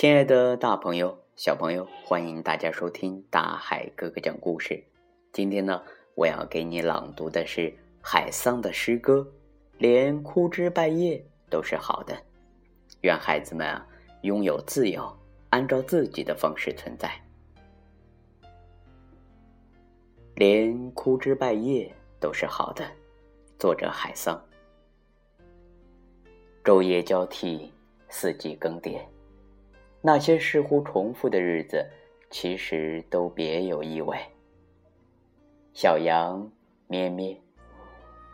亲爱的大朋友、小朋友，欢迎大家收听大海哥哥讲故事。今天呢，我要给你朗读的是海桑的诗歌，连枯枝败叶都是好的。愿孩子们啊，拥有自由，按照自己的方式存在。连枯枝败叶都是好的。作者海桑。昼夜交替，四季更迭。那些似乎重复的日子，其实都别有意味。小羊咩咩，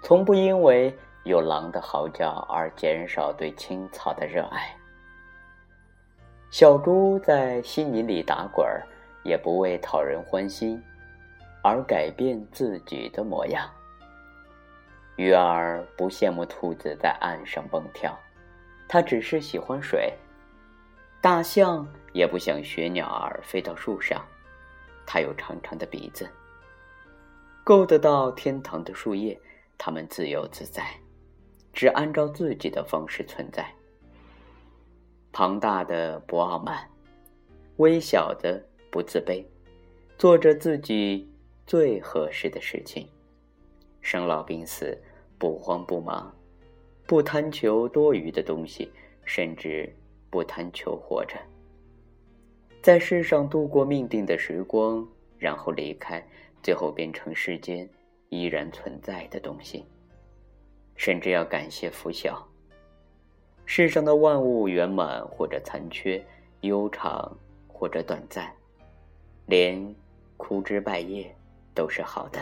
从不因为有狼的嚎叫而减少对青草的热爱。小猪在稀泥里打滚儿，也不为讨人欢心而改变自己的模样。鱼儿不羡慕兔子在岸上蹦跳，它只是喜欢水。大象也不想学鸟儿飞到树上，它有长长的鼻子，够得到天堂的树叶。它们自由自在，只按照自己的方式存在。庞大的不傲慢，微小的不自卑，做着自己最合适的事情。生老病死不慌不忙，不贪求多余的东西，甚至。不贪求活着，在世上度过命定的时光，然后离开，最后变成世间依然存在的东西。甚至要感谢拂晓。世上的万物圆满或者残缺，悠长或者短暂，连枯枝败叶都是好的。